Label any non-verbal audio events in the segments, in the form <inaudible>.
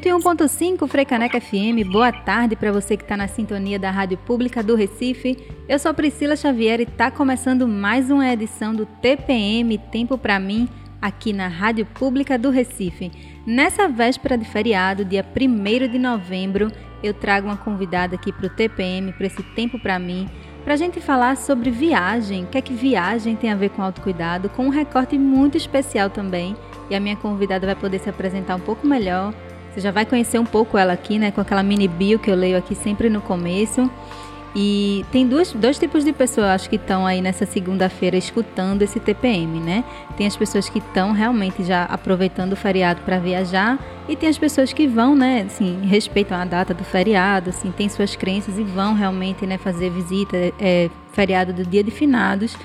101.5 Freicaneca FM, boa tarde para você que está na sintonia da Rádio Pública do Recife. Eu sou Priscila Xavier e está começando mais uma edição do TPM Tempo para mim aqui na Rádio Pública do Recife. Nessa véspera de feriado, dia 1 de novembro, eu trago uma convidada aqui para o TPM, para esse Tempo para mim, para a gente falar sobre viagem, o que é que viagem tem a ver com autocuidado, com um recorte muito especial também. E a minha convidada vai poder se apresentar um pouco melhor você já vai conhecer um pouco ela aqui, né? Com aquela mini bio que eu leio aqui sempre no começo. E tem duas, dois tipos de pessoas, acho que estão aí nessa segunda-feira escutando esse TPM, né? Tem as pessoas que estão realmente já aproveitando o feriado para viajar e tem as pessoas que vão, né? Assim, respeitam a data do feriado, assim, tem suas crenças e vão realmente, né? Fazer visita, é, feriado do Dia de Finados.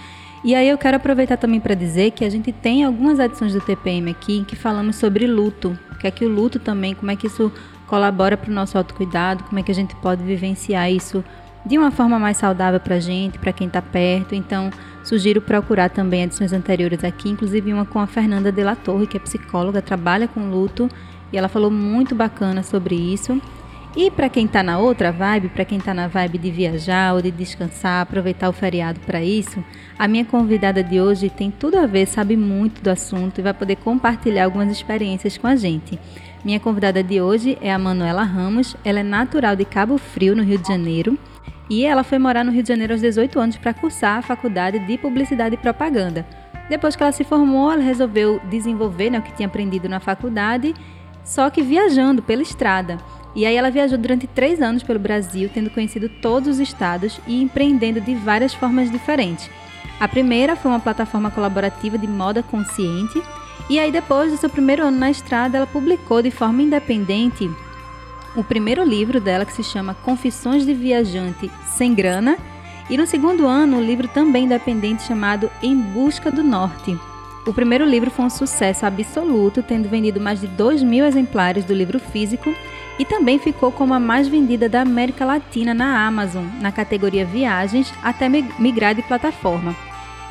E aí eu quero aproveitar também para dizer que a gente tem algumas edições do TPM aqui que falamos sobre luto, que é que o luto também, como é que isso colabora para o nosso autocuidado, como é que a gente pode vivenciar isso de uma forma mais saudável para a gente, para quem está perto. Então, sugiro procurar também edições anteriores aqui, inclusive uma com a Fernanda de la Torre, que é psicóloga, trabalha com luto, e ela falou muito bacana sobre isso. E para quem está na outra vibe, para quem está na vibe de viajar ou de descansar, aproveitar o feriado para isso, a minha convidada de hoje tem tudo a ver, sabe muito do assunto e vai poder compartilhar algumas experiências com a gente. Minha convidada de hoje é a Manuela Ramos, ela é natural de Cabo Frio, no Rio de Janeiro, e ela foi morar no Rio de Janeiro aos 18 anos para cursar a faculdade de Publicidade e Propaganda. Depois que ela se formou, ela resolveu desenvolver né, o que tinha aprendido na faculdade, só que viajando pela estrada. E aí ela viajou durante três anos pelo Brasil, tendo conhecido todos os estados e empreendendo de várias formas diferentes. A primeira foi uma plataforma colaborativa de moda consciente, e aí depois do seu primeiro ano na estrada, ela publicou de forma independente o primeiro livro dela que se chama Confissões de Viajante Sem Grana, e no segundo ano, o livro também independente chamado Em Busca do Norte. O primeiro livro foi um sucesso absoluto, tendo vendido mais de 2 mil exemplares do livro físico e também ficou como a mais vendida da América Latina na Amazon, na categoria Viagens, até migrar de plataforma.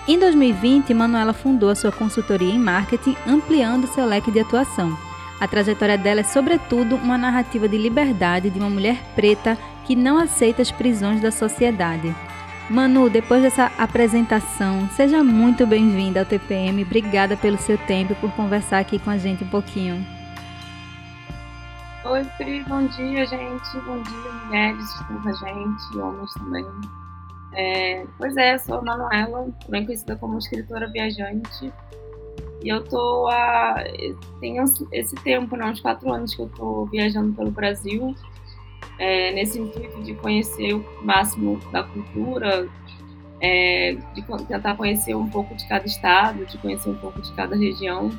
Em 2020, Manuela fundou a sua consultoria em marketing, ampliando seu leque de atuação. A trajetória dela é, sobretudo, uma narrativa de liberdade de uma mulher preta que não aceita as prisões da sociedade. Manu, depois dessa apresentação, seja muito bem-vinda ao TPM. Obrigada pelo seu tempo e por conversar aqui com a gente um pouquinho. Oi, Pri, bom dia, gente. Bom dia, mulheres que estão com a gente, homens também. É, pois é, sou a Manuela, também conhecida como escritora viajante. E eu tô há. Tenho esse tempo, né, uns quatro anos que eu tô viajando pelo Brasil, é, nesse intuito de conhecer o máximo da cultura, é, de tentar conhecer um pouco de cada estado, de conhecer um pouco de cada região.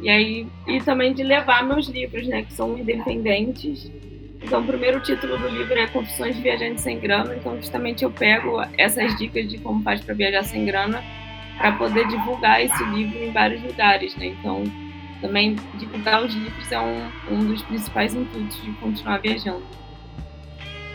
E aí e também de levar meus livros, né, que são independentes. Então, o primeiro título do livro é Confissões de Viajante Sem Grana. Então, justamente eu pego essas dicas de como faz para viajar sem grana para poder divulgar esse livro em vários lugares, né? Então, também divulgar os livros é um, um dos principais intuitos de continuar viajando.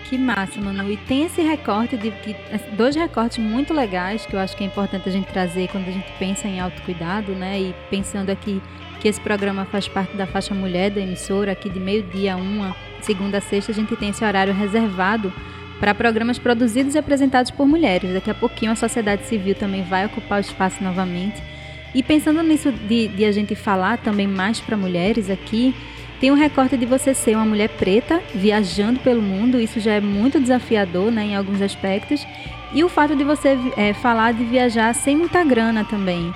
Que massa, Manu. E tem esse recorte de que dois recortes muito legais que eu acho que é importante a gente trazer quando a gente pensa em autocuidado, né? E pensando aqui que esse programa faz parte da faixa mulher da emissora, aqui de meio-dia a uma, segunda a sexta, a gente tem esse horário reservado para programas produzidos e apresentados por mulheres. Daqui a pouquinho a sociedade civil também vai ocupar o espaço novamente. E pensando nisso de, de a gente falar também mais para mulheres aqui, tem um recorte de você ser uma mulher preta viajando pelo mundo, isso já é muito desafiador né, em alguns aspectos. E o fato de você é, falar de viajar sem muita grana também.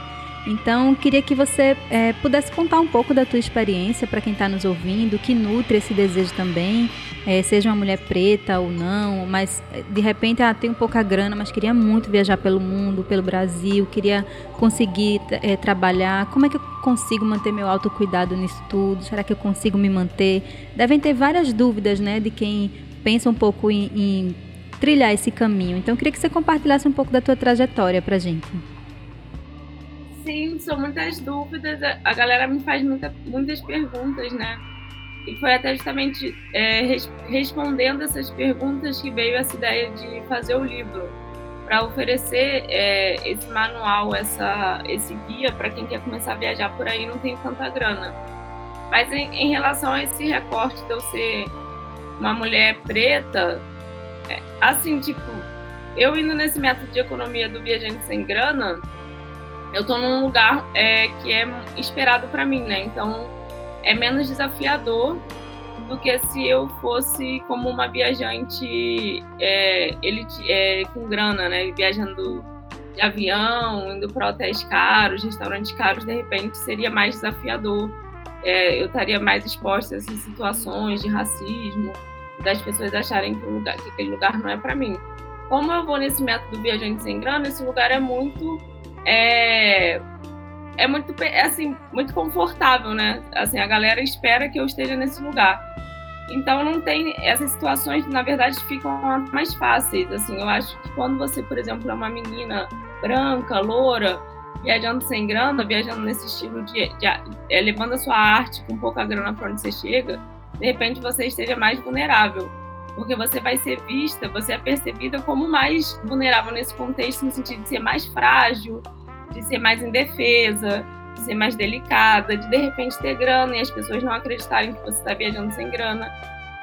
Então, queria que você é, pudesse contar um pouco da tua experiência para quem está nos ouvindo, que nutre esse desejo também, é, seja uma mulher preta ou não, mas de repente ah, tem um pouca grana, mas queria muito viajar pelo mundo, pelo Brasil, queria conseguir é, trabalhar. Como é que eu consigo manter meu autocuidado nisso tudo? Será que eu consigo me manter? Devem ter várias dúvidas, né, de quem pensa um pouco em, em trilhar esse caminho. Então, queria que você compartilhasse um pouco da tua trajetória para gente. Sim, são muitas dúvidas. A galera me faz muita, muitas perguntas, né? E foi até justamente é, res, respondendo essas perguntas que veio essa ideia de fazer o livro, para oferecer é, esse manual, essa, esse guia para quem quer começar a viajar por aí não tem tanta grana. Mas em, em relação a esse recorte de eu ser uma mulher preta, é, assim, tipo, eu indo nesse método de economia do viajante sem grana, eu tô num lugar é, que é esperado para mim, né? Então é menos desafiador do que se eu fosse como uma viajante é, é, com grana, né? Viajando de avião, indo para hotéis caros, restaurantes caros, de repente seria mais desafiador. É, eu estaria mais exposta a essas situações de racismo, das pessoas acharem que, lugar, que aquele lugar não é para mim. Como eu vou nesse método viajante sem grana, esse lugar é muito é, é muito é assim muito confortável, né? Assim a galera espera que eu esteja nesse lugar. Então não tem essas situações, na verdade, ficam mais fáceis. Assim, eu acho que quando você, por exemplo, é uma menina branca, loura, viajando sem grana, viajando nesse estilo de, de é, levando a sua arte com pouca grana para onde você chega, de repente você esteja mais vulnerável porque você vai ser vista, você é percebida como mais vulnerável nesse contexto, no sentido de ser mais frágil, de ser mais indefesa, de ser mais delicada, de de repente ter grana e as pessoas não acreditarem que você está viajando sem grana.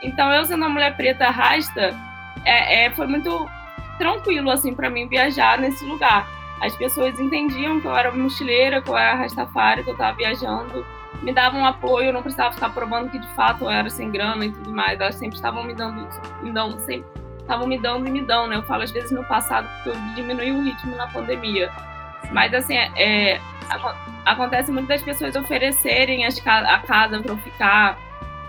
Então, eu sendo uma mulher preta rasta, é, é, foi muito tranquilo assim para mim viajar nesse lugar. As pessoas entendiam que eu era mochileira, que eu era rastafari, que eu estava viajando me davam apoio, eu não precisava ficar provando que de fato eu era sem grana e tudo mais. Elas sempre estavam me dando, me dando sempre estavam me dando e me dão, né? Eu falo às vezes no passado porque eu diminui o ritmo na pandemia. Mas assim, é, é acontece muito das pessoas oferecerem as, a casa para eu ficar.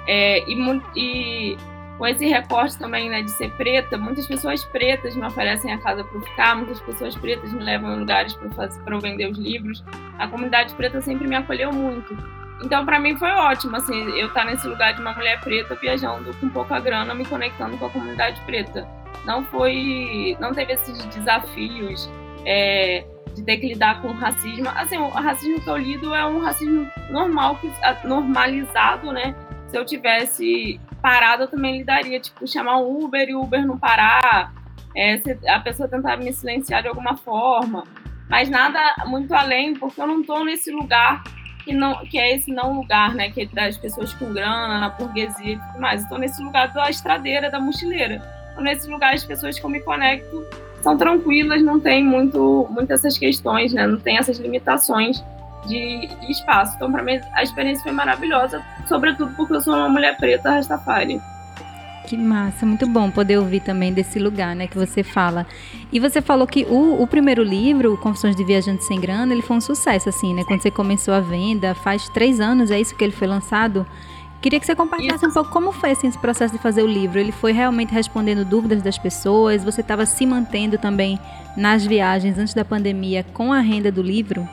É, e, e, com esse recorte também né, de ser preta, muitas pessoas pretas me oferecem a casa para eu ficar, muitas pessoas pretas me levam em lugares para eu vender os livros. A comunidade preta sempre me acolheu muito. Então, para mim foi ótimo, assim, eu estar tá nesse lugar de uma mulher preta viajando com pouca grana, me conectando com a comunidade preta. Não foi, não teve esses desafios é, de ter que lidar com racismo. Assim, o racismo que eu lido é um racismo normal, normalizado, né? Se eu tivesse parado, eu também lidaria, tipo, chamar um Uber e o Uber não parar, é, a pessoa tentar me silenciar de alguma forma. Mas nada muito além, porque eu não estou nesse lugar que, não, que é esse não lugar, né? Que é das pessoas com grana, na burguesia e tudo mais. Estou nesse lugar da estradeira, da mochileira. Estou nesse lugar as pessoas que eu me conecto são tranquilas, não tem muito, muito essas questões, né? Não tem essas limitações de, de espaço. Então, para mim, a experiência foi maravilhosa, sobretudo porque eu sou uma mulher preta Rastafari. Que massa, muito bom poder ouvir também desse lugar, né, que você fala. E você falou que o, o primeiro livro, Confissões de Viajante Sem Grana, ele foi um sucesso, assim, né? Quando você começou a venda, faz três anos, é isso que ele foi lançado? Queria que você compartilhasse um pouco como foi assim, esse processo de fazer o livro. Ele foi realmente respondendo dúvidas das pessoas? Você estava se mantendo também nas viagens antes da pandemia com a renda do livro?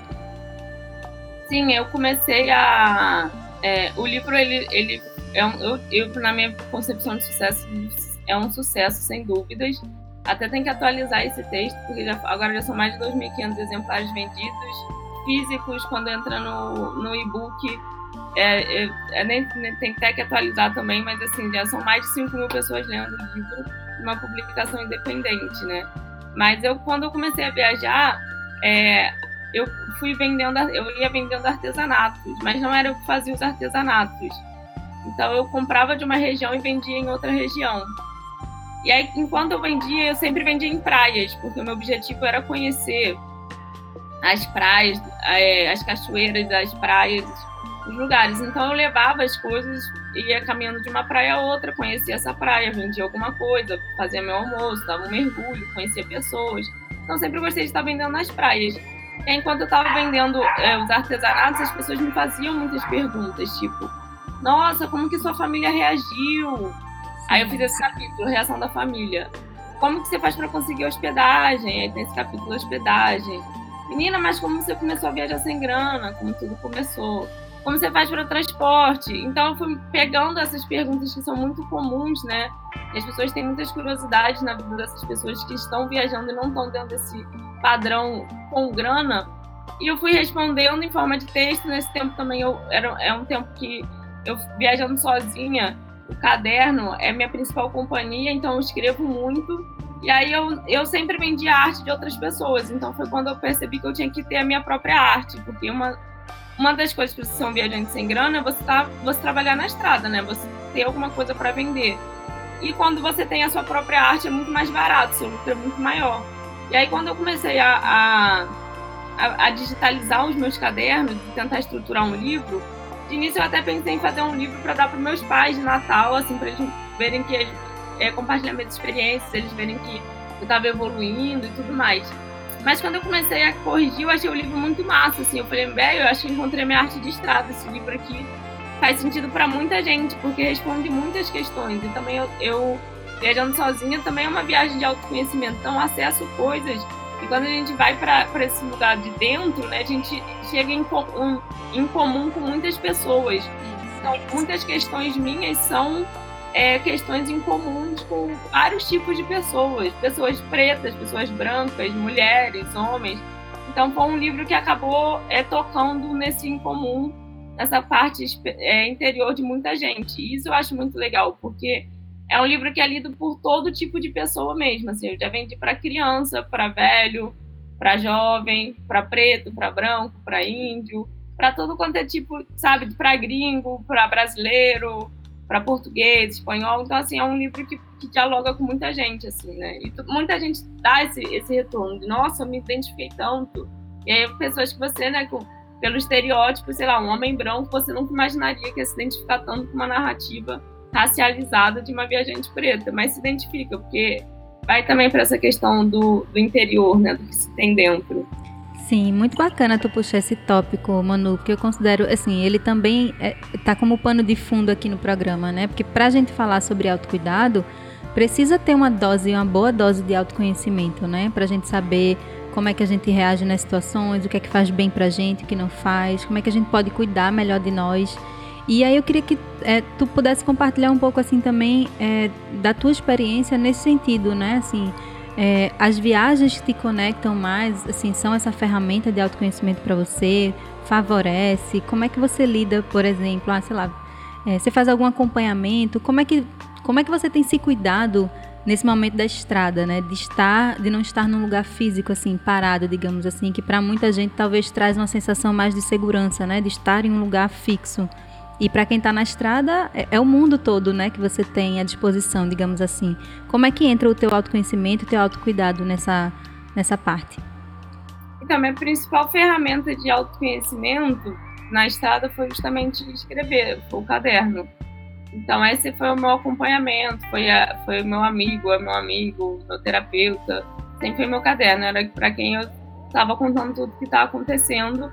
Sim, eu comecei a. É, o livro ele, ele é um, eu, eu, na minha concepção de sucesso, é um sucesso, sem dúvidas. Até tem que atualizar esse texto, porque já, agora já são mais de 2.500 exemplares vendidos. Físicos, quando entra no, no e-book, é, é, é, nem, tem até que atualizar também, mas assim, já são mais de 5 mil pessoas lendo o livro, uma publicação independente, né? Mas eu, quando eu comecei a viajar, é, eu fui vendendo, eu ia vendendo artesanatos, mas não era eu que fazia os artesanatos então eu comprava de uma região e vendia em outra região. E aí, enquanto eu vendia, eu sempre vendia em praias, porque o meu objetivo era conhecer as praias, é, as cachoeiras, as praias, os lugares. Então eu levava as coisas, ia caminhando de uma praia a outra, conhecia essa praia, vendia alguma coisa, fazia meu almoço, dava um mergulho, conhecia pessoas. Então sempre gostei de estar vendendo nas praias. E enquanto eu estava vendendo é, os artesanatos, as pessoas me faziam muitas perguntas, tipo, nossa, como que sua família reagiu? Aí eu fiz esse capítulo, reação da família. Como que você faz para conseguir hospedagem? Aí tem esse capítulo hospedagem. Menina, mas como você começou a viajar sem grana? Como tudo começou? Como você faz para o transporte? Então eu fui pegando essas perguntas que são muito comuns, né? E as pessoas têm muitas curiosidades na vida dessas pessoas que estão viajando e não estão dentro desse padrão com grana. E eu fui respondendo em forma de texto. Nesse tempo também eu era é um tempo que eu viajando sozinha, o caderno é minha principal companhia, então eu escrevo muito. E aí eu, eu sempre vendi a arte de outras pessoas. Então foi quando eu percebi que eu tinha que ter a minha própria arte, porque uma, uma das coisas para você ser um viajante sem grana é você, tá, você trabalhar na estrada, né? Você ter alguma coisa para vender. E quando você tem a sua própria arte é muito mais barato, seu lucro é muito maior. E aí quando eu comecei a, a, a digitalizar os meus cadernos e tentar estruturar um livro, de início eu até pensei em fazer um livro para dar para meus pais de Natal, assim, para eles verem que é, compartilhar minhas experiências, eles verem que eu estava evoluindo e tudo mais. Mas quando eu comecei a corrigir, eu achei o livro muito massa, assim. Eu falei, velho, eu acho que encontrei minha arte de estrada. Esse livro aqui faz sentido para muita gente, porque responde muitas questões. E também eu, eu viajando sozinha também é uma viagem de autoconhecimento. Então, acesso coisas e quando a gente vai para esse lugar de dentro, né, a gente chega em, um, em comum com muitas pessoas. Então, muitas questões minhas são é, questões em comuns com vários tipos de pessoas. Pessoas pretas, pessoas brancas, mulheres, homens. Então, foi um livro que acabou é, tocando nesse incomum, nessa parte é, interior de muita gente. E isso eu acho muito legal, porque é um livro que é lido por todo tipo de pessoa mesmo. Assim, eu já vendi para criança, para velho, para jovem, para preto, para branco, para índio, para todo quanto é tipo, sabe, para gringo, para brasileiro, para português, espanhol. Então, assim, é um livro que, que dialoga com muita gente, assim, né? E muita gente dá esse, esse retorno de, nossa, eu me identifiquei tanto. E aí, pessoas que você, né, com, pelo estereótipo, sei lá, um homem branco, você nunca imaginaria que ia se identificar tanto com uma narrativa racializada de uma viajante preta, mas se identifica, porque vai também para essa questão do, do interior, né, do que se tem dentro. Sim, muito bacana tu puxar esse tópico, Manu, porque eu considero, assim, ele também é, tá como pano de fundo aqui no programa, né? Porque para a gente falar sobre autocuidado, precisa ter uma dose, uma boa dose de autoconhecimento, né? Para a gente saber como é que a gente reage nas situações, o que é que faz bem para a gente, o que não faz, como é que a gente pode cuidar melhor de nós. E aí eu queria que é, tu pudesse compartilhar um pouco assim também é, da tua experiência nesse sentido, né? Assim, é, as viagens te conectam mais, assim, são essa ferramenta de autoconhecimento para você? Favorece? Como é que você lida, por exemplo, ah, sei lá, é, você faz algum acompanhamento? Como é que como é que você tem se cuidado nesse momento da estrada, né? De estar, de não estar num lugar físico assim, parado, digamos assim, que para muita gente talvez traz uma sensação mais de segurança, né? De estar em um lugar fixo. E para quem está na estrada, é, é, o mundo todo, né, que você tem à disposição, digamos assim. Como é que entra o teu autoconhecimento o teu autocuidado nessa, nessa parte? Então, minha principal ferramenta de autoconhecimento na estrada foi justamente escrever, foi o caderno. Então, esse foi o meu acompanhamento, foi, a, foi o meu amigo, é meu amigo, meu terapeuta, sempre foi meu caderno, era para quem eu estava contando tudo que estava acontecendo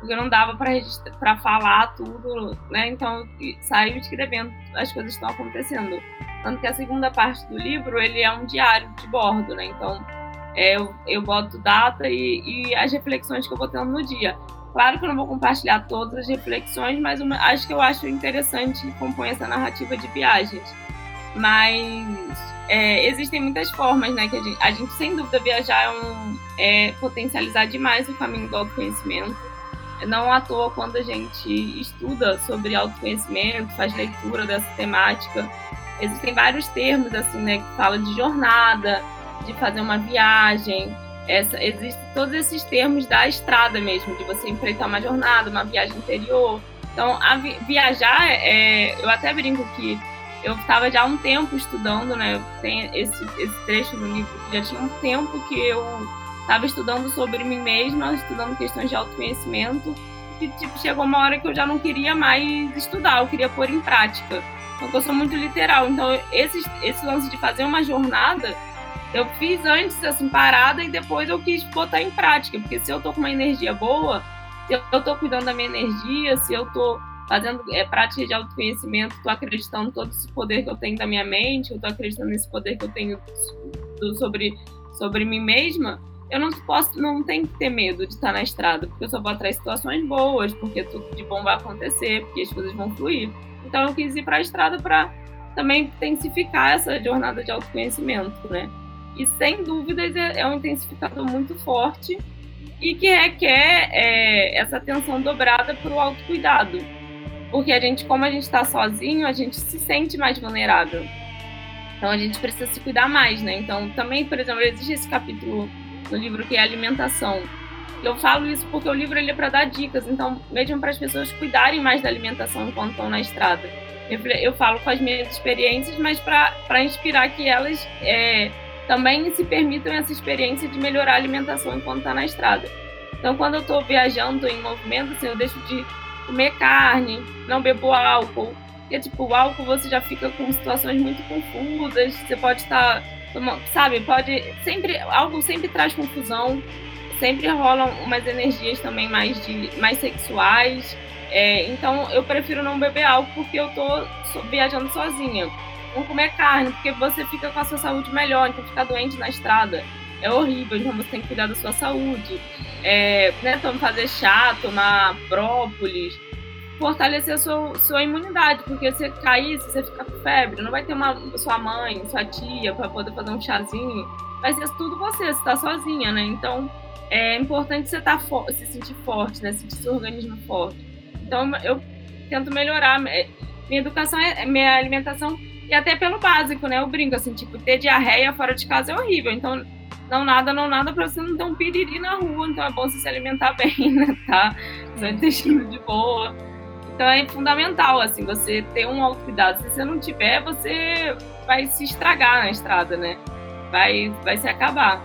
porque não dava para falar tudo, né? Então saiu escrevendo as coisas estão acontecendo. Tanto que a segunda parte do livro ele é um diário de bordo, né? Então é, eu, eu boto data e, e, as reflexões que eu vou tendo no dia. Claro que eu não vou compartilhar todas as reflexões, mas uma, acho que eu acho interessante que compõe essa narrativa de viagens. Mas é, existem muitas formas, né? Que a gente, a gente sem dúvida viajar é, um, é potencializar demais o caminho do autoconhecimento não à toa, quando a gente estuda sobre autoconhecimento, faz leitura dessa temática, existem vários termos assim, né, que falam de jornada, de fazer uma viagem. Essa, existem todos esses termos da estrada mesmo, de você enfrentar uma jornada, uma viagem interior. Então, vi viajar, é, eu até brinco que eu estava já há um tempo estudando, né? Tem esse, esse trecho no livro já tinha um tempo que eu estava estudando sobre mim mesma, estudando questões de autoconhecimento, e tipo, chegou uma hora que eu já não queria mais estudar, eu queria pôr em prática. Então, eu sou muito literal. Então, esse, esse lance de fazer uma jornada eu fiz antes, assim, parada, e depois eu quis botar em prática, porque se eu tô com uma energia boa, se eu tô cuidando da minha energia, se eu tô fazendo é, prática de autoconhecimento, tô acreditando todo esse poder que eu tenho da minha mente, eu tô acreditando nesse poder que eu tenho do, sobre, sobre mim mesma, eu não posso, não tenho que ter medo de estar na estrada, porque eu só vou atrás situações boas, porque tudo de bom vai acontecer, porque as coisas vão fluir. Então eu quis ir para a estrada para também intensificar essa jornada de autoconhecimento, né? E sem dúvidas é, é um intensificador muito forte e que requer é, essa atenção dobrada para o autocuidado. Porque a gente, como a gente está sozinho, a gente se sente mais vulnerável. Então a gente precisa se cuidar mais, né? Então também, por exemplo, existe esse capítulo no livro que é alimentação. Eu falo isso porque o livro ele é para dar dicas, então mesmo para as pessoas cuidarem mais da alimentação enquanto estão na estrada. Eu, eu falo com as minhas experiências, mas para inspirar que elas é, também se permitam essa experiência de melhorar a alimentação enquanto está na estrada. Então, quando eu estou viajando em movimento, assim, eu deixo de comer carne, não bebo álcool. Porque, tipo, o álcool você já fica com situações muito confusas, você pode estar, tá, sabe, pode, sempre, algo sempre traz confusão, sempre rolam umas energias também mais, de, mais sexuais. É, então, eu prefiro não beber álcool porque eu tô viajando sozinha não comer carne, porque você fica com a sua saúde melhor, então ficar doente na estrada é horrível, então você tem que cuidar da sua saúde. É, né, então fazer chá, tomar própolis, fortalecer sua, sua imunidade, porque se cair, se você ficar com febre, não vai ter uma sua mãe, sua tia para poder fazer um chazinho, vai ser tudo você, você está sozinha, né? Então é importante você tá se sentir forte, né? Sentir seu organismo forte. Então eu tento melhorar. Minha educação, é, minha alimentação e até pelo básico, né? Eu brinco, assim, tipo, ter diarreia fora de casa é horrível. Então, não nada, não nada pra você não ter um piriri na rua. Então é bom você se alimentar <laughs> bem, né? Tá? Seu intestino de boa. Então é fundamental, assim, você ter um autocuidado. Se você não tiver, você vai se estragar na estrada, né? Vai, vai se acabar.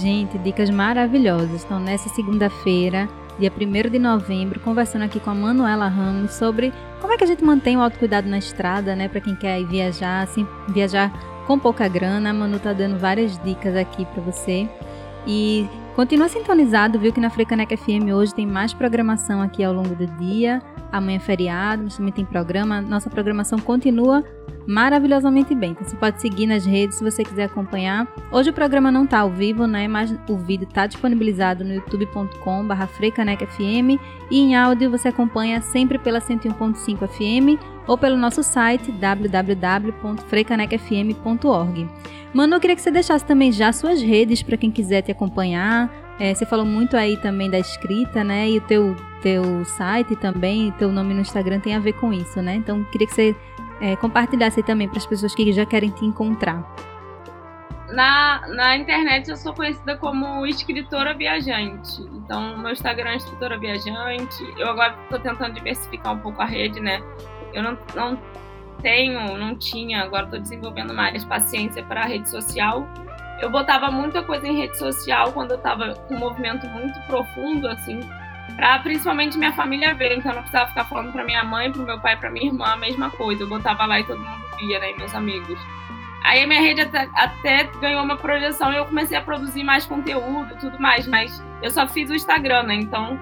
Gente, dicas maravilhosas. Então, nessa segunda-feira, dia 1 de novembro, conversando aqui com a Manuela Ramos sobre como é que a gente mantém o autocuidado na estrada, né, para quem quer viajar, assim, viajar com pouca grana. A Manu tá dando várias dicas aqui para você. E continua sintonizado, viu que na Frecaneca FM hoje tem mais programação aqui ao longo do dia. Amanhã é feriado, mas também tem programa. Nossa programação continua maravilhosamente bem. Então você pode seguir nas redes se você quiser acompanhar. Hoje o programa não está ao vivo, né? Mas o vídeo está disponibilizado no youtube.com/barra FM e em áudio você acompanha sempre pela 101.5 FM ou pelo nosso site www.freicanecfm.org. Manu, eu queria que você deixasse também já suas redes para quem quiser te acompanhar. É, você falou muito aí também da escrita, né? E o teu, teu site também, teu nome no Instagram tem a ver com isso, né? Então, queria que você é, compartilhasse aí também para as pessoas que já querem te encontrar. Na, na internet eu sou conhecida como escritora viajante. Então, meu Instagram é escritora viajante. Eu agora estou tentando diversificar um pouco a rede, né? Eu não, não tenho, não tinha, agora estou desenvolvendo mais paciência para a rede social. Eu botava muita coisa em rede social quando eu estava com um movimento muito profundo, assim, para principalmente minha família ver. Então eu não precisava ficar falando para minha mãe, para meu pai, para minha irmã a mesma coisa. Eu botava lá e todo mundo via, né, meus amigos. Aí a minha rede até, até, ganhou uma projeção e eu comecei a produzir mais conteúdo, tudo mais, mas eu só fiz o Instagram, né? Então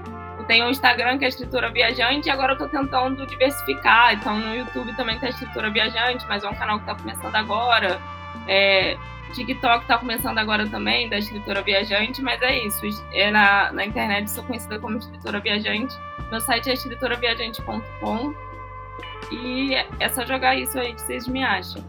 tenho o Instagram, que é a Escritora Viajante, e agora eu tô tentando diversificar. Então, no YouTube também tem a Escritora Viajante, mas é um canal que tá começando agora. É, TikTok tá começando agora também, da Escritora Viajante, mas é isso. É na, na internet sou conhecida como Escritora Viajante. Meu site é escritoraviajante.com. E é só jogar isso aí que vocês me acham.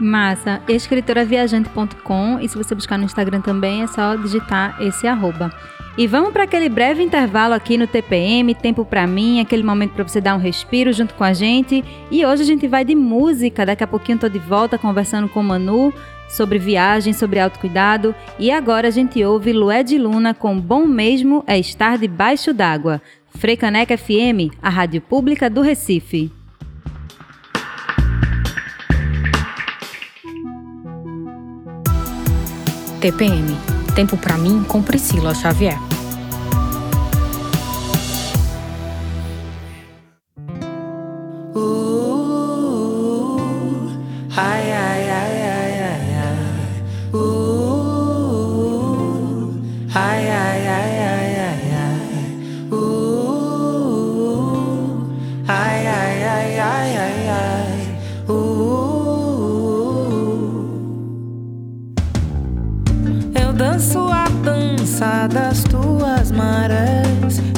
Massa, escritoraviajante.com e se você buscar no Instagram também é só digitar esse arroba. E vamos para aquele breve intervalo aqui no TPM, tempo para mim, aquele momento para você dar um respiro junto com a gente. E hoje a gente vai de música, daqui a pouquinho tô de volta conversando com o Manu sobre viagem, sobre autocuidado. E agora a gente ouve Lué de Luna com Bom Mesmo é Estar Debaixo d'Água. Frecaneca FM, a rádio pública do Recife. TPM Tempo para mim com Priscila Xavier.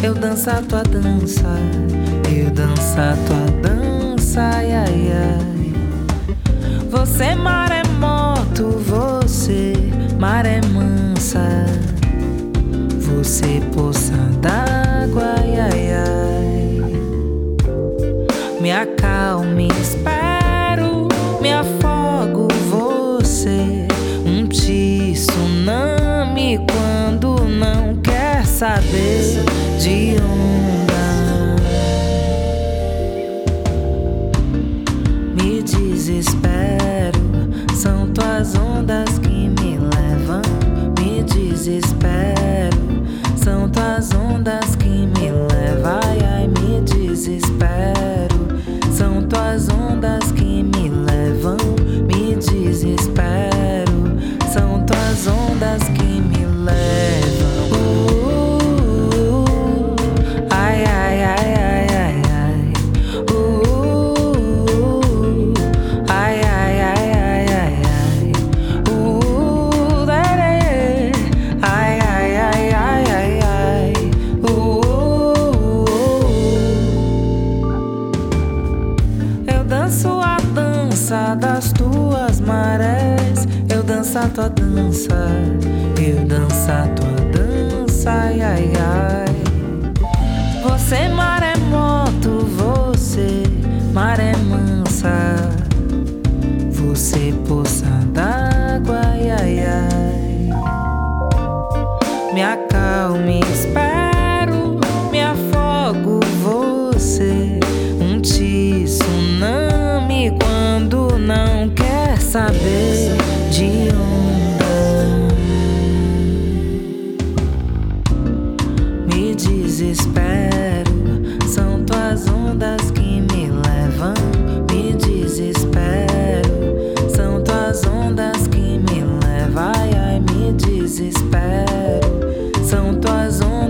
eu danço a tua dança, eu danço a tua dança, ai ai ai. Você maremoto, é você maré mansa, você poça dar. Saber de onda.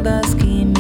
Tuas ondas que me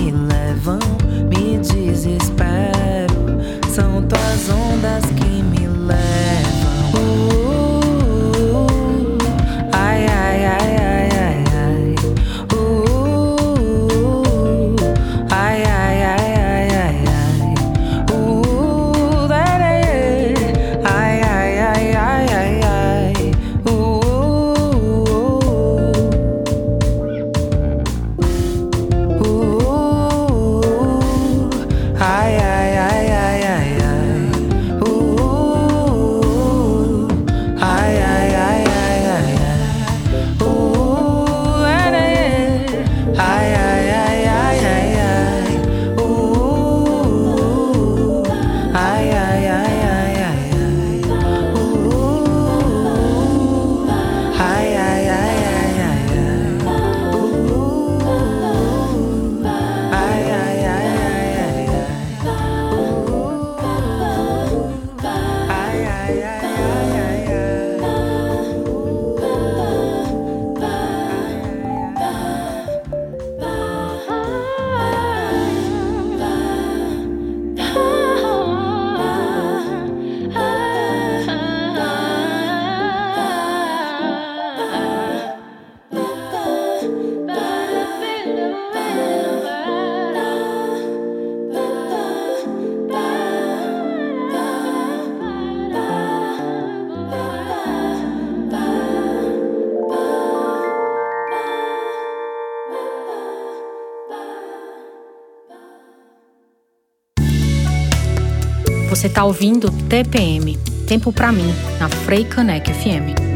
Você tá ouvindo TPM, Tempo pra mim, na Frei FM.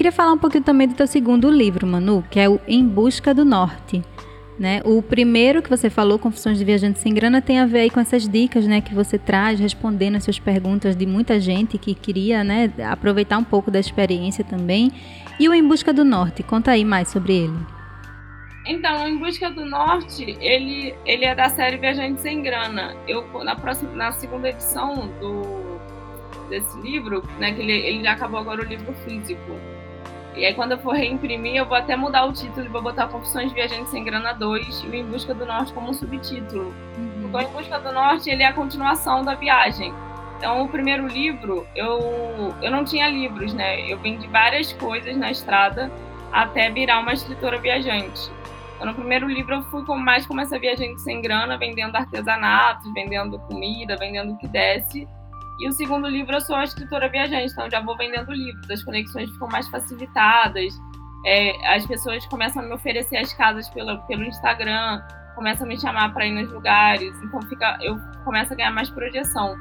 Queria falar um pouquinho também do teu segundo livro, Manu, que é o Em Busca do Norte. Né? O primeiro que você falou, Confissões de Viajante Sem Grana, tem a ver com essas dicas né, que você traz, respondendo as suas perguntas de muita gente que queria né, aproveitar um pouco da experiência também. E o Em Busca do Norte, conta aí mais sobre ele. Então, Em Busca do Norte, ele, ele é da série Viajante Sem Grana. Eu, na, próxima, na segunda edição do, desse livro, né, que ele, ele já acabou agora o livro físico. E aí, quando eu for reimprimir, eu vou até mudar o título e vou botar Confissões de Viajante Sem Grana 2 e o Em Busca do Norte como um subtítulo. Uhum. Então, Em Busca do Norte, ele é a continuação da viagem. Então, o primeiro livro, eu, eu não tinha livros, né? Eu vendi várias coisas na estrada até virar uma escritora viajante. Então, no primeiro livro, eu fui mais como essa viajante sem grana, vendendo artesanatos, vendendo comida, vendendo o que desse. E o segundo livro, eu sou a escritora viajante, então já vou vendendo livros, as conexões ficam mais facilitadas, é, as pessoas começam a me oferecer as casas pelo, pelo Instagram, começam a me chamar para ir nos lugares, então fica, eu começo a ganhar mais projeção.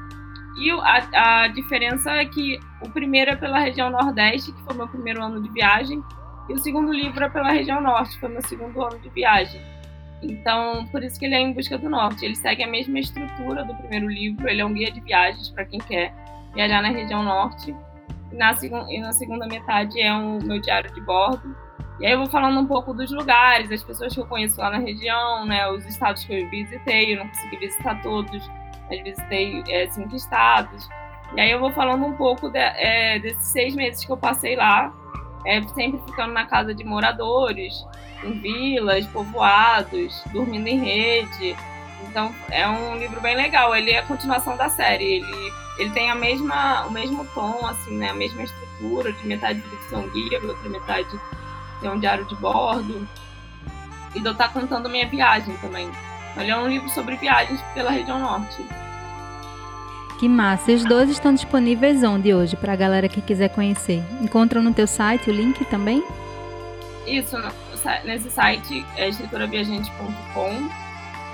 E a, a diferença é que o primeiro é pela região Nordeste, que foi meu primeiro ano de viagem, e o segundo livro é pela região Norte, que foi meu segundo ano de viagem. Então, por isso que ele é Em Busca do Norte. Ele segue a mesma estrutura do primeiro livro, ele é um guia de viagens para quem quer viajar na região Norte. E na, e na segunda metade é um, meu diário de bordo. E aí eu vou falando um pouco dos lugares, as pessoas que eu conheço lá na região, né, os estados que eu visitei, eu não consegui visitar todos, mas visitei é, cinco estados. E aí eu vou falando um pouco de, é, desses seis meses que eu passei lá, é, sempre ficando na casa de moradores, em vilas, povoados, dormindo em rede. Então é um livro bem legal. Ele é a continuação da série. Ele, ele tem a mesma, o mesmo tom, assim, né? A mesma estrutura, de metade ficção guia, outra metade tem um diário de bordo. E eu estar contando minha viagem também. Ele é um livro sobre viagens pela região norte. Que massa! E os dois estão disponíveis onde hoje, para a galera que quiser conhecer? Encontram no teu site o link também? Isso, nesse site é escrituraviajante.com.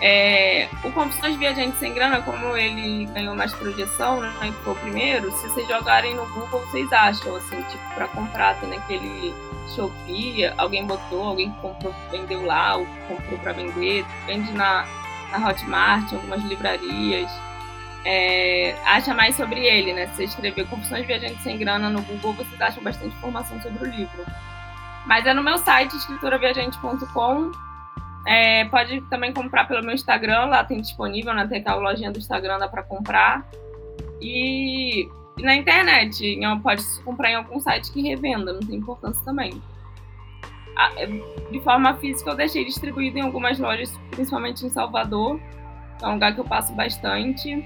É, o Confissões Viajantes Sem Grana, como ele ganhou mais projeção, né, que foi o primeiro, se vocês jogarem no Google, vocês acham, assim, tipo, para comprar, tem naquele Shopee, alguém botou, alguém comprou, vendeu lá, ou comprou para vender, vende na, na Hotmart, algumas livrarias é, acha mais sobre ele, né? Se você escrever Confissões Viajantes Sem Grana no Google, vocês acham bastante informação sobre o livro. Mas é no meu site, escrituraviajante.com. É, pode também comprar pelo meu Instagram, lá tem disponível, né? Tem aquela lojinha do Instagram, dá para comprar. E, e, na internet, pode comprar em algum site que revenda, não tem importância também. De forma física, eu deixei distribuído em algumas lojas, principalmente em Salvador, é um lugar que eu passo bastante.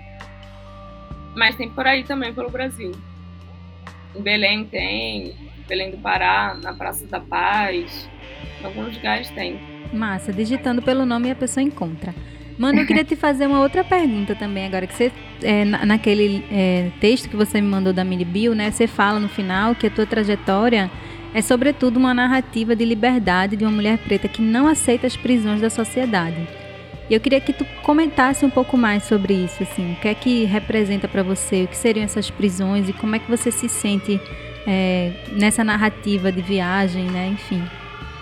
Mas tem por aí também, pelo Brasil. Em Belém tem, Belém do Pará, na Praça da Paz. Em alguns lugares tem. Massa, digitando pelo nome a pessoa encontra. Mano, eu queria te fazer uma outra pergunta também agora, que você, é, naquele é, texto que você me mandou da Mini Bio, né, você fala no final que a tua trajetória é sobretudo uma narrativa de liberdade de uma mulher preta que não aceita as prisões da sociedade. E eu queria que tu comentasse um pouco mais sobre isso, assim, o que é que representa para você, o que seriam essas prisões e como é que você se sente é, nessa narrativa de viagem, né? Enfim,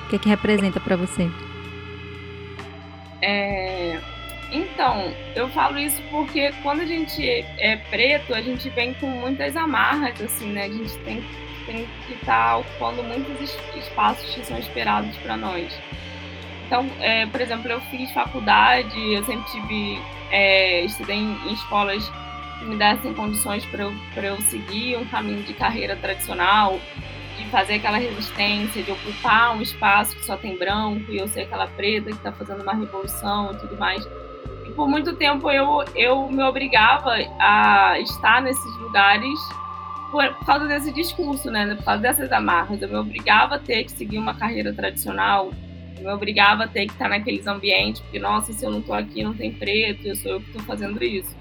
o que é que representa para você? É, então, eu falo isso porque quando a gente é preto, a gente vem com muitas amarras, assim, né? A gente tem, tem que estar tá ocupando muitos espaços que são esperados para nós. Então, é, por exemplo, eu fiz faculdade, eu sempre tive, é, estudei em, em, escolas que me dessem condições para eu, eu seguir um caminho de carreira tradicional, de fazer aquela resistência, de ocupar um espaço que só tem branco e eu ser aquela preta que está fazendo uma revolução e tudo mais. E por muito tempo eu, eu me obrigava a estar nesses lugares por, por causa desse discurso, né? Por causa dessas amarras. Eu me obrigava a ter que seguir uma carreira tradicional, me obrigava a ter que estar naqueles ambientes, porque, nossa, se eu não estou aqui, não tem preto, eu sou eu que estou fazendo isso.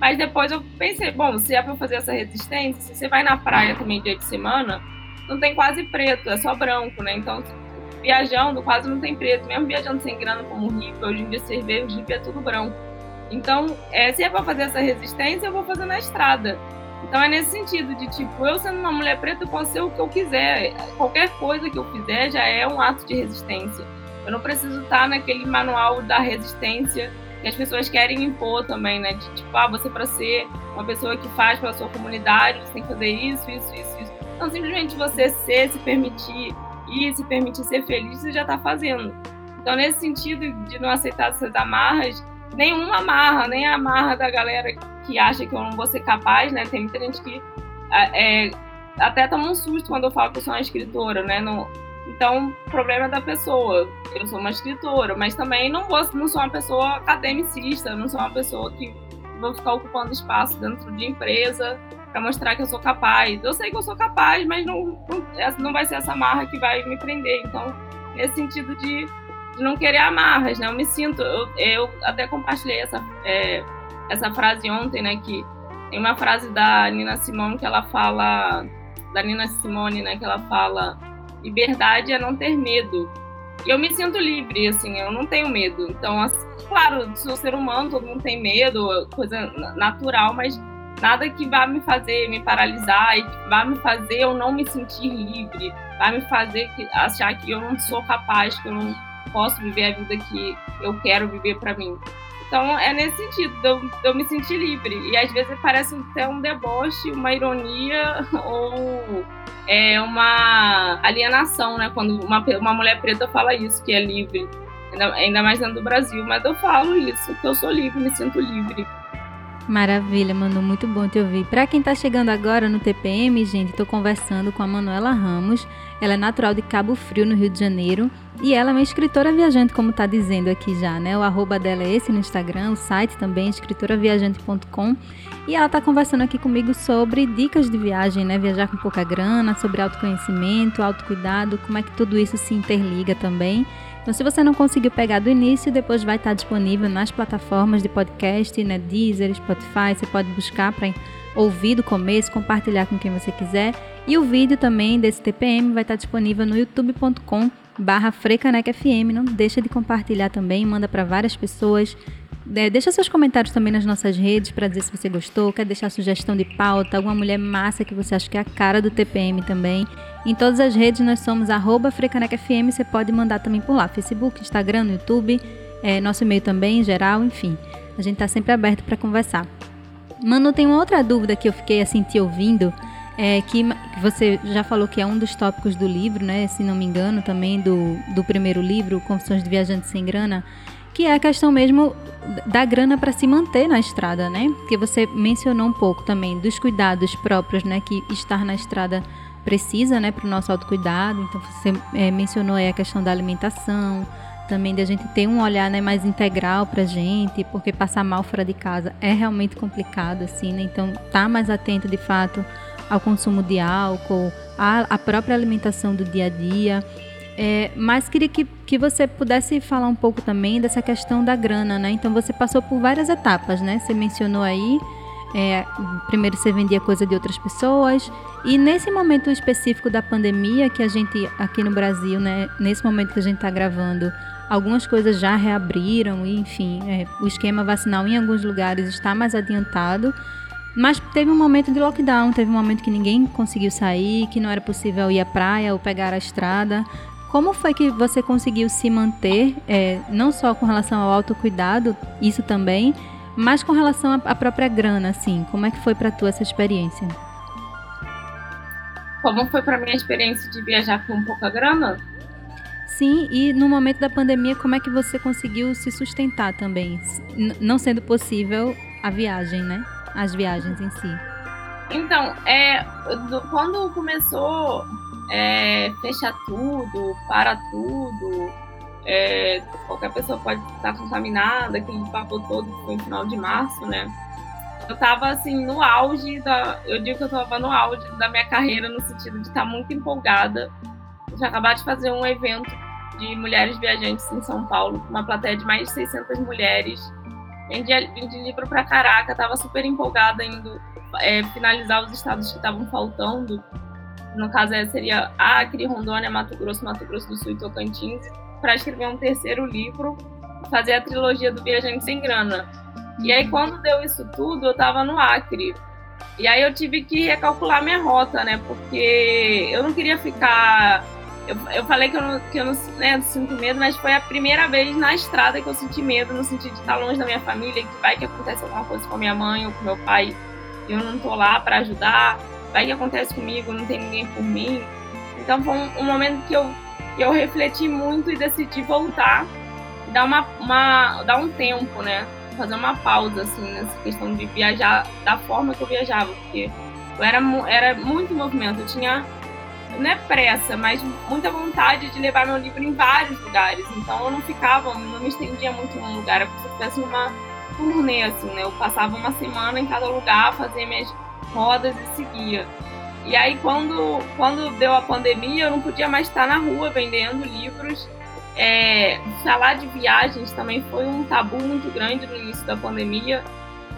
Mas depois eu pensei, bom, se é para fazer essa resistência, se você vai na praia também dia de semana, não tem quase preto, é só branco, né? Então, viajando, quase não tem preto. Mesmo viajando sem grana como hippie, hoje em dia cerveja, o hippie é tudo branco. Então, é, se é para fazer essa resistência, eu vou fazer na estrada. Então é nesse sentido de tipo, eu sendo uma mulher preta, eu posso ser o que eu quiser. Qualquer coisa que eu fizer já é um ato de resistência. Eu não preciso estar naquele manual da resistência que as pessoas querem impor também, né? De tipo, ah, você para ser uma pessoa que faz pela sua comunidade, você tem que fazer isso, isso, isso, isso. Não, simplesmente você ser, se permitir ir, se permitir ser feliz, você já está fazendo. Então Então, nesse sentido de não aceitar essas amarras, nenhuma amarra, nem a amarra da galera que acha que eu não vou ser capaz, né? Tem muita gente que é, até toma um susto quando eu falo que eu sou uma escritora, né? Não, então, o problema é da pessoa. Eu sou uma escritora, mas também não, vou, não sou uma pessoa academicista, não sou uma pessoa que vou ficar ocupando espaço dentro de empresa para mostrar que eu sou capaz. Eu sei que eu sou capaz, mas não, não, não vai ser essa marra que vai me prender. Então, nesse sentido de, de não querer amarras, né? Eu me sinto, eu, eu até compartilhei essa, é, essa frase ontem, né? Que tem uma frase da Nina Simone que ela fala, da Nina Simone, né? Que ela fala, liberdade é não ter medo. E eu me sinto livre, assim, eu não tenho medo. Então, assim, claro, sou ser humano, todo mundo tem medo, coisa natural, mas nada que vá me fazer me paralisar e que vá me fazer eu não me sentir livre, vai me fazer achar que eu não sou capaz, que eu não posso viver a vida que eu quero viver para mim. Então é nesse sentido, eu, eu, me sentir livre. E às vezes parece até um deboche, uma ironia <laughs> ou é uma alienação, né? Quando uma, uma mulher preta fala isso, que é livre. Ainda, ainda mais dentro do Brasil. Mas eu falo isso, que eu sou livre, me sinto livre. Maravilha, Manu, muito bom te ouvir. Para quem está chegando agora no TPM, gente, estou conversando com a Manuela Ramos. Ela é natural de Cabo Frio, no Rio de Janeiro, e ela é uma escritora viajante, como está dizendo aqui já, né? O arroba dela é esse no Instagram, o site também, escritoraviajante.com. E ela está conversando aqui comigo sobre dicas de viagem, né? Viajar com pouca grana, sobre autoconhecimento, autocuidado, como é que tudo isso se interliga também. Então, se você não conseguiu pegar do início, depois vai estar disponível nas plataformas de podcast, né, Deezer, Spotify, você pode buscar para ouvir do começo, compartilhar com quem você quiser. E o vídeo também desse TPM vai estar disponível no youtube.com barra FM. Não deixa de compartilhar também, manda para várias pessoas. É, deixa seus comentários também nas nossas redes para dizer se você gostou, quer deixar sugestão de pauta, alguma mulher massa que você acha que é a cara do TPM também. Em todas as redes nós somos arroba você pode mandar também por lá, Facebook, Instagram, YouTube, é, nosso e-mail também, em geral, enfim. A gente está sempre aberto para conversar. Mano, tem uma outra dúvida que eu fiquei assim te ouvindo, é, que você já falou que é um dos tópicos do livro, né? Se não me engano, também do, do primeiro livro, Confissões de Viajante Sem Grana, que é a questão mesmo da grana para se manter na estrada, né? Que você mencionou um pouco também dos cuidados próprios, né? Que estar na estrada precisa, né? Para o nosso autocuidado. Então você é, mencionou aí a questão da alimentação, também da gente ter um olhar né, mais integral para gente, porque passar mal fora de casa é realmente complicado, assim, né? Então tá mais atento de fato ao consumo de álcool, à, própria alimentação do dia a dia. É, mas queria que, que você pudesse falar um pouco também dessa questão da grana, né? Então você passou por várias etapas, né? Você mencionou aí, é, primeiro você vendia coisa de outras pessoas e nesse momento específico da pandemia que a gente aqui no Brasil, né? Nesse momento que a gente está gravando, algumas coisas já reabriram e enfim, é, o esquema vacinal em alguns lugares está mais adiantado. Mas teve um momento de lockdown, teve um momento que ninguém conseguiu sair, que não era possível ir à praia ou pegar a estrada. Como foi que você conseguiu se manter, é, não só com relação ao autocuidado, isso também, mas com relação à própria grana, assim? Como é que foi para tu essa experiência? Como foi para mim a experiência de viajar com pouca grana? Sim, e no momento da pandemia, como é que você conseguiu se sustentar também, não sendo possível a viagem, né? As viagens em si. Então, é, quando começou é, fecha tudo, para tudo, é, qualquer pessoa pode estar contaminada, aquele papo todo foi no final de março, né? Eu tava assim no auge da. Eu digo que eu tava no auge da minha carreira, no sentido de estar muito empolgada. Eu tinha acabado de fazer um evento de mulheres viajantes em São Paulo, uma plateia de mais de 600 mulheres. Vendi, vendi livro pra caraca, tava super empolgada indo é, finalizar os estados que estavam faltando no caso é, seria Acre, Rondônia, Mato Grosso, Mato Grosso do Sul e Tocantins, para escrever um terceiro livro, fazer a trilogia do Viajante Sem Grana. E aí, quando deu isso tudo, eu estava no Acre. E aí eu tive que recalcular minha rota, né? Porque eu não queria ficar. Eu, eu falei que eu não, que eu não né, sinto medo, mas foi a primeira vez na estrada que eu senti medo, no sentido de estar longe da minha família, que vai que acontece alguma coisa com a minha mãe ou com meu pai, e eu não tô lá para ajudar vai que acontece comigo, não tem ninguém por mim. Então foi um, um, momento que eu E eu refleti muito e decidi voltar e dar, uma, uma, dar um tempo, né? Fazer uma pausa, assim, nessa questão de viajar da forma que eu viajava, porque eu era, era muito movimento, eu tinha, não é pressa, mas muita vontade de levar meu livro em vários lugares, então eu não ficava, não me estendia muito num lugar, era como se eu tivesse uma turnê, assim, né? Eu passava uma semana em cada lugar, fazia minhas rodas e seguia. E aí, quando, quando deu a pandemia, eu não podia mais estar na rua vendendo livros. É, falar de viagens também foi um tabu muito grande no início da pandemia,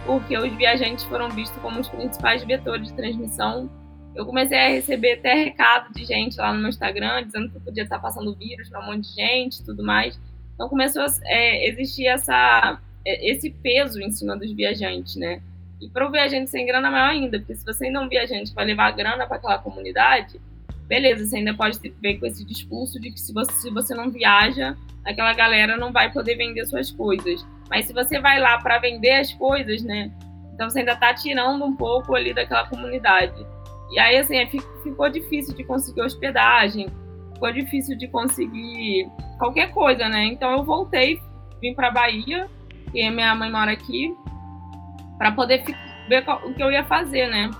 porque os viajantes foram vistos como os principais vetores de transmissão. Eu comecei a receber até recado de gente lá no meu Instagram, dizendo que eu podia estar passando vírus para um monte de gente tudo mais. Então começou a é, existir essa, é, esse peso em cima dos viajantes, né? E para o viajante sem grana, maior ainda, porque se você ainda é um viajante vai levar grana para aquela comunidade, beleza, você ainda pode ver com esse discurso de que se você, se você não viaja, aquela galera não vai poder vender suas coisas. Mas se você vai lá para vender as coisas, né? Então você ainda está tirando um pouco ali daquela comunidade. E aí, assim, é, ficou difícil de conseguir hospedagem, ficou difícil de conseguir qualquer coisa, né? Então eu voltei, vim para Bahia, e minha mãe mora aqui, para poder ver o que eu ia fazer, né?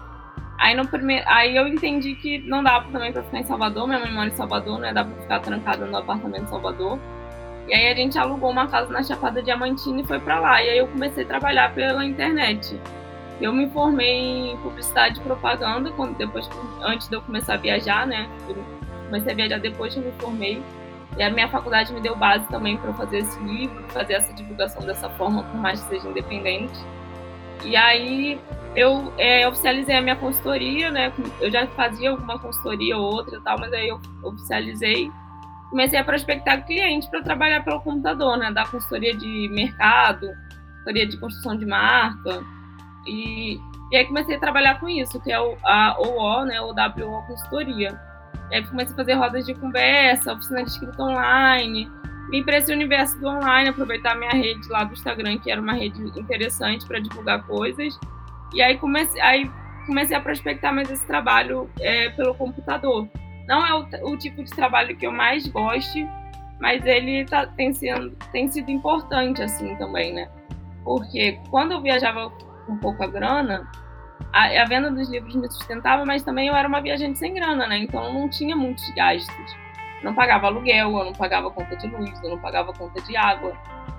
Aí, no primeiro, aí eu entendi que não dava também para ficar em Salvador, minha mãe mora em Salvador, não ia dar para ficar trancada no apartamento em Salvador. E aí a gente alugou uma casa na Chapada Diamantina e foi para lá. E aí eu comecei a trabalhar pela internet. Eu me formei em publicidade e propaganda quando depois antes de eu começar a viajar, né? Eu comecei a viajar depois que eu me formei. E a minha faculdade me deu base também para fazer esse livro, fazer essa divulgação dessa forma, por mais que seja independente. E aí eu é, oficializei a minha consultoria, né? Eu já fazia alguma consultoria ou outra e tal, mas aí eu oficializei. Comecei a prospectar clientes para trabalhar pelo computador, né? Da consultoria de mercado, consultoria de construção de marca. E, e aí comecei a trabalhar com isso, que é o, a OO, né? O WO Consultoria. E aí comecei a fazer rodas de conversa, oficina de escrita online, vim para esse universo do online, aproveitar minha rede lá do Instagram, que era uma rede interessante para divulgar coisas. E aí comecei, aí comecei a prospectar mais esse trabalho é, pelo computador. Não é o, o, tipo de trabalho que eu mais goste, mas ele tá, tem, sido, tem sido importante assim também, né? Porque quando eu viajava com pouca grana, a, a venda dos livros me sustentava, mas também eu era uma viajante sem grana, né? Então não tinha muitos gastos não pagava aluguel, eu não pagava conta de luz, eu não pagava conta de água,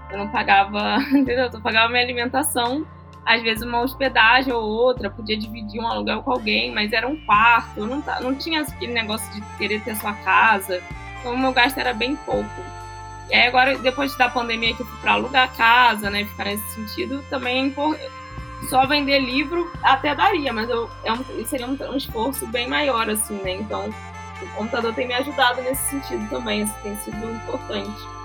eu não pagava, <laughs> entendeu? Eu pagava minha alimentação, às vezes uma hospedagem ou outra, podia dividir um aluguel com alguém, mas era um quarto, eu não, não tinha aquele negócio de querer ter sua casa, então o meu gasto era bem pouco. E aí agora, depois da pandemia que para alugar casa, né, ficar nesse sentido, também só vender livro até daria, mas eu, é um, seria um, um esforço bem maior, assim, né, então o computador tem me ajudado nesse sentido também, isso tem sido importante.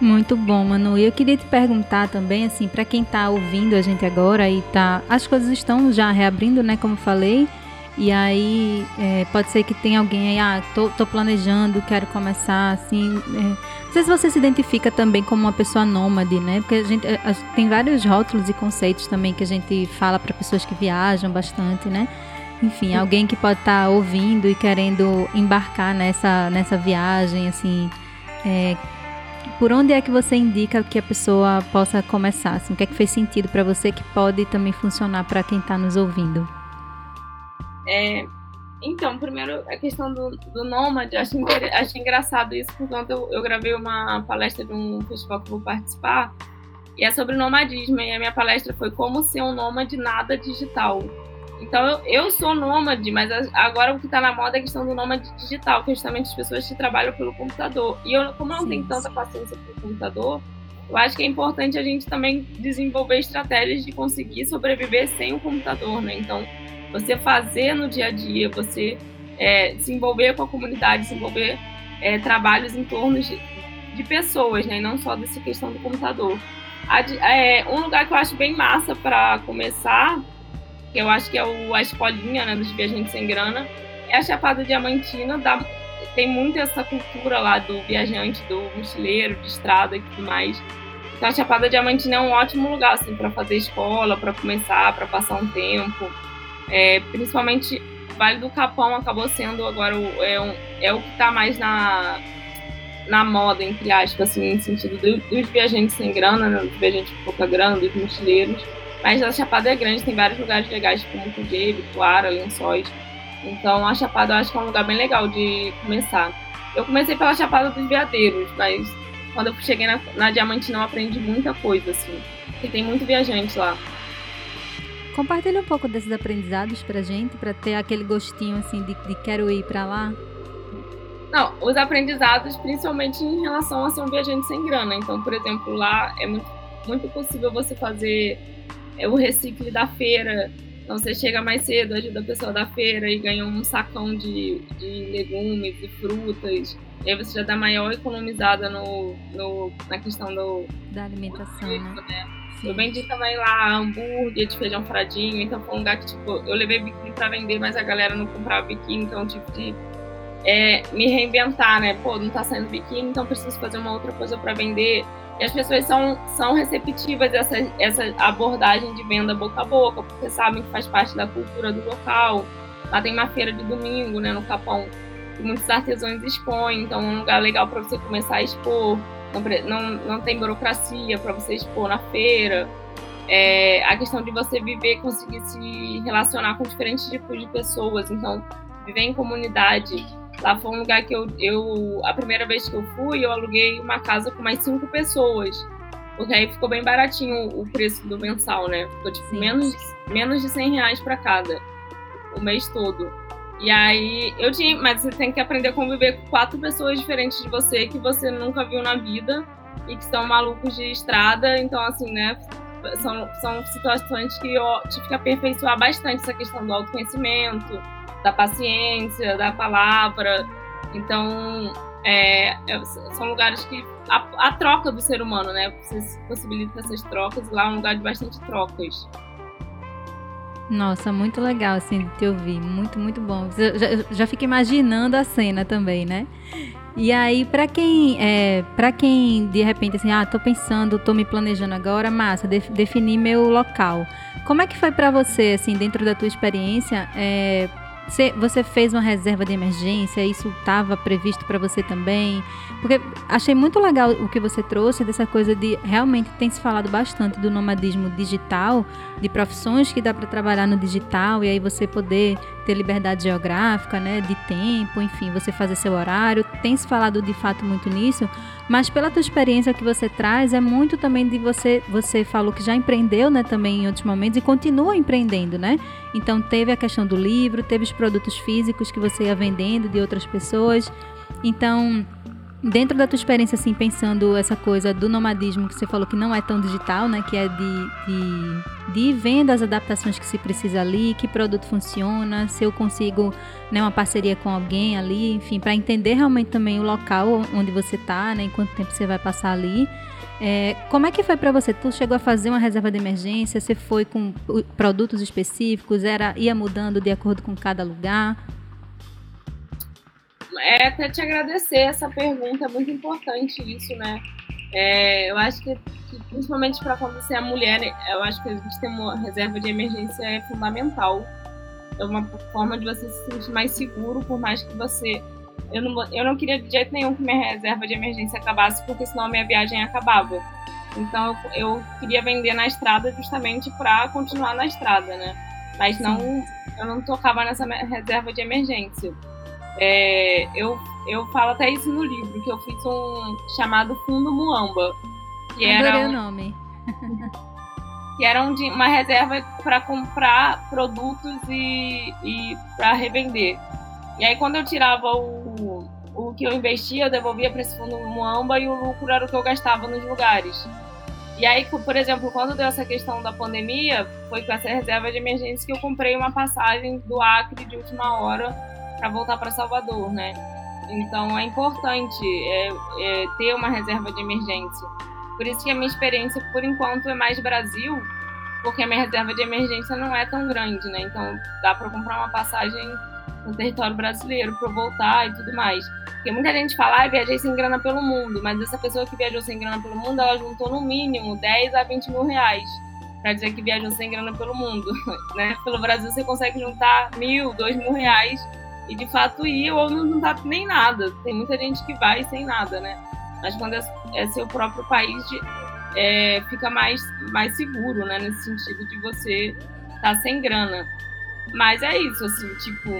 Muito bom, Manu. E eu queria te perguntar também, assim, para quem está ouvindo a gente agora e tá. As coisas estão já reabrindo, né? Como falei. E aí é, pode ser que tenha alguém aí, ah, tô, tô planejando, quero começar, assim. É, não sei se você se identifica também como uma pessoa nômade, né? Porque a gente a, tem vários rótulos e conceitos também que a gente fala para pessoas que viajam bastante, né? Enfim, alguém que pode estar tá ouvindo e querendo embarcar nessa, nessa viagem, assim, é, por onde é que você indica que a pessoa possa começar? Assim, o que é que fez sentido para você que pode também funcionar para quem está nos ouvindo? É, então, primeiro, a questão do, do nômade, acho, <laughs> acho engraçado isso, porque eu, eu gravei uma palestra de um festival que vou participar, e é sobre nomadismo, e a minha palestra foi como ser um nômade nada digital. Então eu, eu sou nômade, mas agora o que está na moda é a questão do nômade digital, que é justamente as pessoas que trabalham pelo computador. E eu, como eu não Sim. tenho tanta paciência pelo computador, eu acho que é importante a gente também desenvolver estratégias de conseguir sobreviver sem o computador, né? Então, você fazer no dia a dia, você é, se envolver com a comunidade, se envolver é, trabalhos em torno de, de, pessoas, né? E não só dessa questão do computador. A, é, um lugar que eu acho bem massa para começar que eu acho que é o, a escolinha né, dos viajantes sem grana, é a Chapada Diamantina. Dá, tem muito essa cultura lá do viajante, do mochileiro, de estrada e tudo mais. Então a Chapada Diamantina é um ótimo lugar assim, para fazer escola, para começar, para passar um tempo. É, principalmente Vale do Capão acabou sendo agora o, é um, é o que está mais na, na moda, entre aspas, assim, no sentido do, dos viajantes sem grana, né, dos viajantes com pouca grana, dos mochileiros. Mas a Chapada é grande, tem vários lugares legais, como Montevideo, Coara, Lençóis. Então a Chapada eu acho que é um lugar bem legal de começar. Eu comecei pela Chapada dos Veadeiros, mas quando eu cheguei na, na Diamantina eu aprendi muita coisa, assim. Porque tem muito viajante lá. Compartilha um pouco desses aprendizados pra gente, pra ter aquele gostinho, assim, de, de quero ir pra lá. Não, os aprendizados, principalmente em relação a ser um viajante sem grana. Então, por exemplo, lá é muito, muito possível você fazer é, o recicle da feira. Então, você chega mais cedo, ajuda a pessoa da feira e ganha um sacão de, de legumes e frutas. E aí você já dá maior economizada no, no, na questão do, da alimentação, né? né? Eu vendi também lá hambúrguer de feijão fradinho, então foi um lugar que, tipo, eu levei biquíni pra vender, mas a galera não comprava biquíni, então tive de é, me reinventar, né? Pô, não tá saindo biquíni, então preciso fazer uma outra coisa para vender. E as pessoas são, são receptivas a essa, essa abordagem de venda boca a boca, porque sabem que faz parte da cultura do local. Lá tem uma feira de domingo, né, no Capão, que muitos artesãos expõem, então é um lugar legal para você começar a expor. Não, não, não tem burocracia para você expor na feira. É, a questão de você viver, conseguir se relacionar com diferentes tipos de pessoas. Então, viver em comunidade Lá foi um lugar que eu, eu, a primeira vez que eu fui, eu aluguei uma casa com mais cinco pessoas. Porque aí ficou bem baratinho o preço do mensal, né? Ficou tipo menos, menos de 100 reais pra cada, o mês todo. E aí eu tinha, mas você tem que aprender a conviver com quatro pessoas diferentes de você que você nunca viu na vida e que são malucos de estrada. Então, assim, né? São, são situações que eu tive que aperfeiçoar bastante essa questão do autoconhecimento da paciência, da palavra. Então, é, é, são lugares que a, a, troca do ser humano, né? Você possibilita essas trocas. Lá é um lugar de bastante trocas. Nossa, muito legal assim te ouvir, muito muito bom. Já, já fico imaginando a cena também, né? E aí, para quem, é, para quem de repente assim, ah, tô pensando, tô me planejando agora, massa, def, definir meu local. Como é que foi para você, assim, dentro da tua experiência, é, você, fez uma reserva de emergência? Isso estava previsto para você também? Porque achei muito legal o que você trouxe dessa coisa de realmente tem se falado bastante do nomadismo digital, de profissões que dá para trabalhar no digital e aí você poder ter liberdade geográfica, né, de tempo, enfim, você fazer seu horário. Tem se falado de fato muito nisso, mas pela tua experiência que você traz, é muito também de você, você falou que já empreendeu, né, também em outros momentos e continua empreendendo, né? Então teve a questão do livro, teve os produtos físicos que você ia vendendo de outras pessoas. Então, dentro da tua experiência, assim, pensando essa coisa do nomadismo que você falou que não é tão digital, né? Que é de, de, de as adaptações que se precisa ali, que produto funciona, se eu consigo né, uma parceria com alguém ali, enfim, para entender realmente também o local onde você está, né? Em quanto tempo você vai passar ali. É, como é que foi para você? Tu chegou a fazer uma reserva de emergência? Você foi com produtos específicos? Era ia mudando de acordo com cada lugar? É até te agradecer essa pergunta, é muito importante isso, né? É, eu acho que, que principalmente para quando você é mulher, eu acho que a gente ter uma reserva de emergência é fundamental. É uma forma de você se sentir mais seguro, por mais que você. Eu não, eu não queria de jeito nenhum que minha reserva de emergência acabasse, porque senão a minha viagem acabava. Então eu, eu queria vender na estrada justamente para continuar na estrada, né? Mas não, eu não tocava nessa reserva de emergência. É, eu, eu falo até isso no livro, que eu fiz um chamado Fundo Muamba. Que era um, o nome. <laughs> que era um, uma reserva para comprar produtos e, e para revender. E aí quando eu tirava o, o que eu investia, eu devolvia para esse fundo Muamba e o lucro era o que eu gastava nos lugares. E aí, por exemplo, quando deu essa questão da pandemia, foi com essa reserva de emergência que eu comprei uma passagem do Acre de última hora para voltar para Salvador, né? Então é importante é, é, ter uma reserva de emergência. Por isso que a minha experiência, por enquanto, é mais Brasil, porque a minha reserva de emergência não é tão grande, né? Então dá para comprar uma passagem no território brasileiro para voltar e tudo mais. Porque muita gente fala, ah, viajei sem grana pelo mundo, mas essa pessoa que viajou sem grana pelo mundo, ela juntou no mínimo 10 a 20 mil reais para dizer que viajou sem grana pelo mundo, <laughs> né? Pelo Brasil você consegue juntar mil, dois mil reais e de fato ir ou não tá nem nada. Tem muita gente que vai sem nada, né? Mas quando é, é seu próprio país, de, é, fica mais, mais seguro, né? Nesse sentido de você estar tá sem grana. Mas é isso, assim, tipo,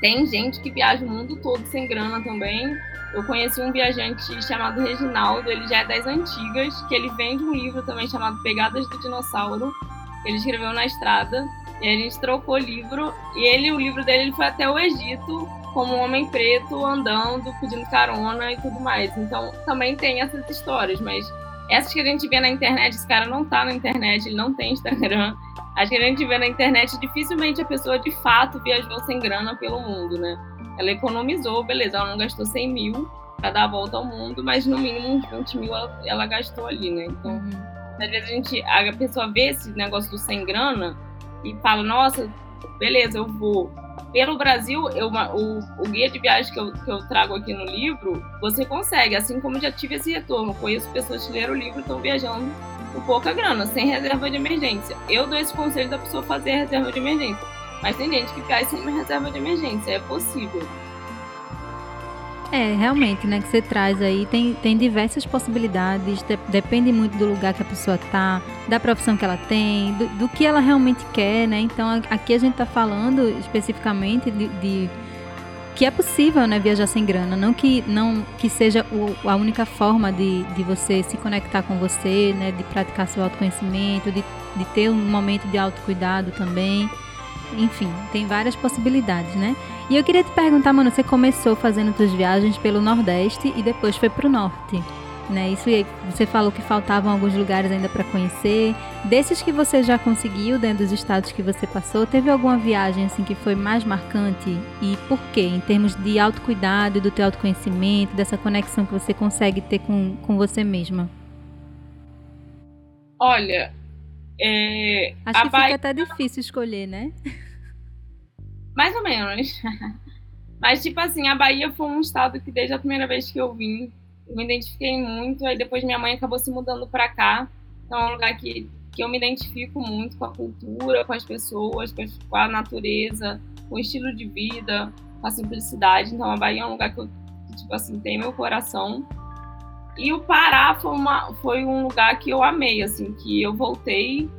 tem gente que viaja o mundo todo sem grana também. Eu conheci um viajante chamado Reginaldo, ele já é das antigas, que ele vende um livro também chamado Pegadas do Dinossauro, que ele escreveu na estrada. E a gente trocou o livro, e ele, o livro dele, ele foi até o Egito, como um homem preto, andando, pedindo carona e tudo mais. Então, também tem essas histórias, mas essas que a gente vê na internet, esse cara não tá na internet, ele não tem Instagram. As que a gente vê na internet, dificilmente a pessoa de fato viajou sem grana pelo mundo, né? Ela economizou, beleza, ela não gastou 100 mil para dar a volta ao mundo, mas no mínimo uns 20 mil ela, ela gastou ali, né? Então, uhum. às vezes a, gente, a pessoa vê esse negócio do sem grana e fala, nossa, beleza, eu vou. Pelo Brasil, eu, o, o guia de viagem que eu, que eu trago aqui no livro, você consegue, assim como já tive esse retorno. Conheço pessoas que leram o livro e estão viajando com pouca grana, sem reserva de emergência. Eu dou esse conselho da pessoa fazer reserva de emergência. Mas tem gente que cai sem reserva de emergência, é possível. É, realmente, né, que você traz aí, tem, tem diversas possibilidades, de, depende muito do lugar que a pessoa tá, da profissão que ela tem, do, do que ela realmente quer, né? Então aqui a gente tá falando especificamente de, de que é possível, né, viajar sem grana, não que não que seja o, a única forma de, de você se conectar com você, né, de praticar seu autoconhecimento, de, de ter um momento de autocuidado também. Enfim, tem várias possibilidades, né? E eu queria te perguntar, mano, você começou fazendo suas viagens pelo Nordeste e depois foi pro Norte, né? Isso você falou que faltavam alguns lugares ainda para conhecer. Desses que você já conseguiu dentro dos estados que você passou, teve alguma viagem assim que foi mais marcante e por quê? Em termos de autocuidado, do teu autoconhecimento, dessa conexão que você consegue ter com, com você mesma? Olha, é, Acho que fica até difícil escolher, né? <laughs> Mais ou menos. <laughs> Mas, tipo assim, a Bahia foi um estado que desde a primeira vez que eu vim, eu me identifiquei muito. Aí depois minha mãe acabou se mudando para cá. Então é um lugar que, que eu me identifico muito com a cultura, com as pessoas, com a natureza, com o estilo de vida, com a simplicidade. Então a Bahia é um lugar que eu, tipo assim, tem meu coração. E o Pará foi, uma, foi um lugar que eu amei, assim, que eu voltei.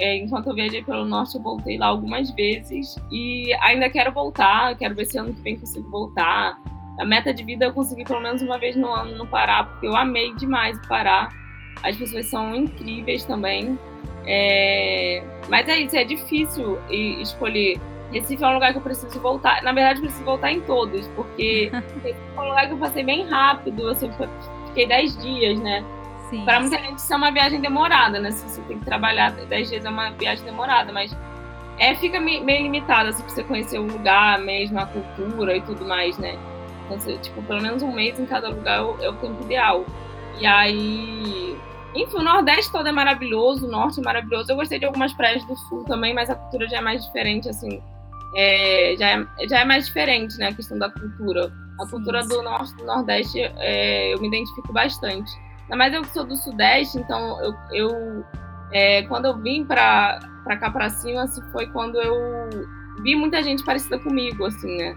É, enquanto eu viajei pelo norte, eu voltei lá algumas vezes e ainda quero voltar. Quero ver se ano que vem consigo voltar. A meta de vida eu consegui pelo menos uma vez no ano no Pará, porque eu amei demais o Pará. As pessoas são incríveis também. É... Mas é isso, é difícil escolher. Recife é um lugar que eu preciso voltar. Na verdade, eu preciso voltar em todos, porque <laughs> é um lugar que eu passei bem rápido. Eu sempre fiquei 10 dias, né? Para muita gente isso é uma viagem demorada, né? Se você tem que trabalhar 10 dias é uma viagem demorada, mas é, fica meio limitada assim, pra você conhecer o lugar mesmo, a cultura e tudo mais, né? Então, você, tipo, pelo menos um mês em cada lugar é o tempo ideal. E aí. Enfim, o Nordeste todo é maravilhoso, o Norte é maravilhoso. Eu gostei de algumas praias do Sul também, mas a cultura já é mais diferente, assim. É, já, é, já é mais diferente, né? A questão da cultura. A cultura do Norte do Nordeste é, eu me identifico bastante. Ainda mais eu que sou do Sudeste, então eu, eu é, quando eu vim para cá para cima, assim, foi quando eu vi muita gente parecida comigo, assim, né?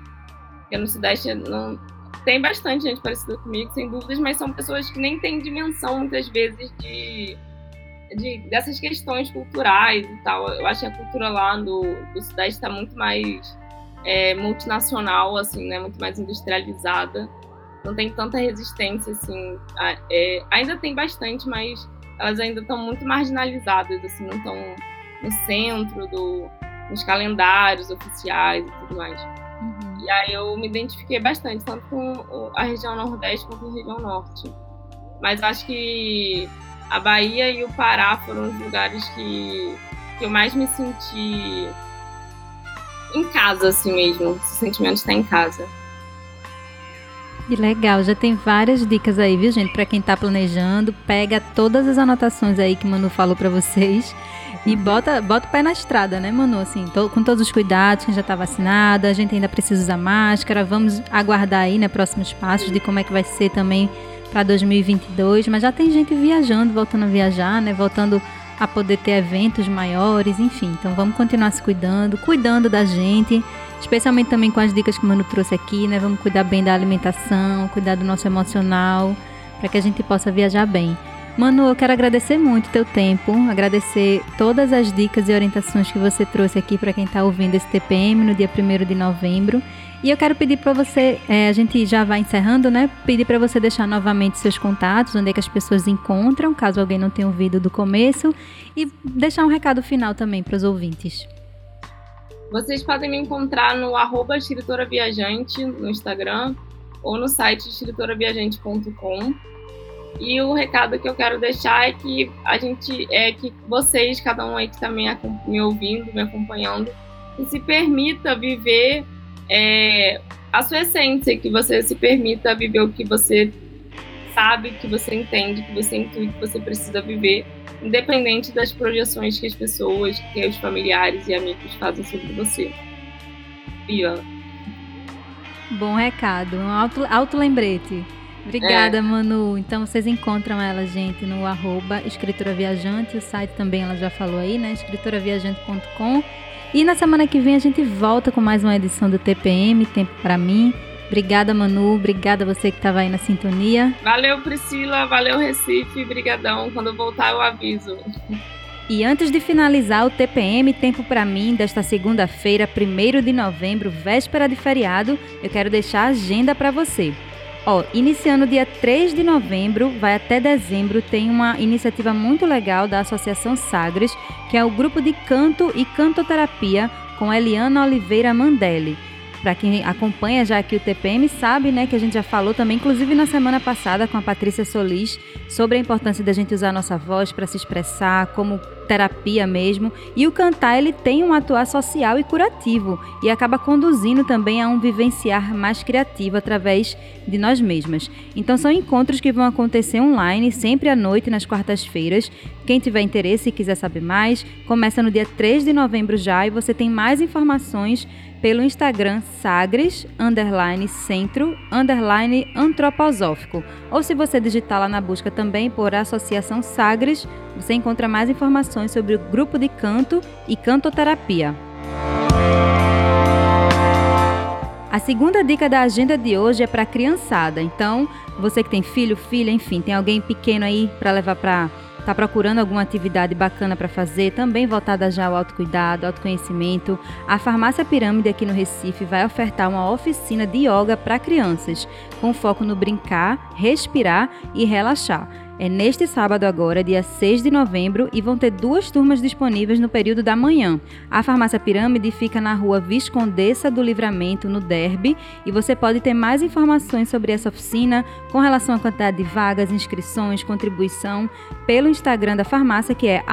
Porque no Sudeste não, tem bastante gente parecida comigo, sem dúvidas, mas são pessoas que nem têm dimensão, muitas vezes, de, de dessas questões culturais e tal. Eu acho que a cultura lá do, do Sudeste está muito mais é, multinacional, assim, né? Muito mais industrializada. Não tem tanta resistência, assim. A, é, ainda tem bastante, mas elas ainda estão muito marginalizadas, assim, não estão no centro do, dos calendários oficiais e tudo mais. Uhum. E aí eu me identifiquei bastante, tanto com a região Nordeste quanto a região Norte. Mas acho que a Bahia e o Pará foram os lugares que, que eu mais me senti em casa, assim mesmo. Esse sentimento de estar em casa. Que legal, já tem várias dicas aí, viu, gente? Para quem tá planejando, pega todas as anotações aí que Manu falou para vocês e bota, bota o pé na estrada, né, Manu? Assim, com todos os cuidados, quem já tá vacinada, a gente ainda precisa usar máscara, vamos aguardar aí, né, próximos passos de como é que vai ser também para 2022, mas já tem gente viajando, voltando a viajar, né, voltando a poder ter eventos maiores, enfim. Então vamos continuar se cuidando, cuidando da gente, especialmente também com as dicas que o Mano trouxe aqui, né? Vamos cuidar bem da alimentação, cuidar do nosso emocional, para que a gente possa viajar bem. Manu, eu quero agradecer muito teu tempo, agradecer todas as dicas e orientações que você trouxe aqui para quem está ouvindo esse TPM no dia 1 de novembro. E eu quero pedir para você, é, a gente já vai encerrando, né? Pedir para você deixar novamente seus contatos, onde é que as pessoas encontram, caso alguém não tenha ouvido do começo, e deixar um recado final também para os ouvintes. Vocês podem me encontrar no arroba escritora viajante no Instagram ou no site escritoraviajante.com. E o recado que eu quero deixar é que a gente, é que vocês, cada um aí que está me, me ouvindo, me acompanhando, que se permita viver é, a sua essência, que você se permita viver o que você sabe, que você entende, que você intui que você precisa viver, independente das projeções que as pessoas, que os familiares e amigos fazem sobre você. Viva! Bom recado, um alto, alto lembrete. Obrigada, é. Manu. Então vocês encontram ela, gente, no arroba Escritora Viajante. O site também ela já falou aí, né? escritoraviajante.com. E na semana que vem a gente volta com mais uma edição do TPM, Tempo para mim. Obrigada, Manu. Obrigada a você que estava aí na sintonia. Valeu, Priscila. Valeu, Recife. Brigadão. Quando eu voltar, eu aviso. E antes de finalizar o TPM Tempo para mim desta segunda-feira, 1 de novembro, véspera de feriado, eu quero deixar a agenda para você. Ó, iniciando dia 3 de novembro, vai até dezembro, tem uma iniciativa muito legal da Associação Sagres, que é o grupo de canto e cantoterapia com Eliana Oliveira Mandelli. Para quem acompanha já aqui o TPM sabe, né, que a gente já falou também, inclusive na semana passada com a Patrícia Solis, sobre a importância da gente usar a nossa voz para se expressar, como terapia mesmo. E o cantar ele tem um atuar social e curativo e acaba conduzindo também a um vivenciar mais criativo através de nós mesmas. Então são encontros que vão acontecer online, sempre à noite nas quartas-feiras. Quem tiver interesse e quiser saber mais, começa no dia 3 de novembro já e você tem mais informações pelo Instagram sagres, underline centro, underline antroposófico. Ou se você digitar lá na busca também por Associação Sagres, você encontra mais informações sobre o grupo de canto e cantoterapia. A segunda dica da agenda de hoje é para criançada. Então, você que tem filho, filha, enfim, tem alguém pequeno aí para levar para Está procurando alguma atividade bacana para fazer, também voltada já ao autocuidado, autoconhecimento? A Farmácia Pirâmide aqui no Recife vai ofertar uma oficina de yoga para crianças, com foco no brincar, respirar e relaxar. É neste sábado agora, dia 6 de novembro, e vão ter duas turmas disponíveis no período da manhã. A Farmácia Pirâmide fica na rua Viscondessa do Livramento, no Derby, e você pode ter mais informações sobre essa oficina com relação à quantidade de vagas, inscrições, contribuição pelo Instagram da farmácia, que é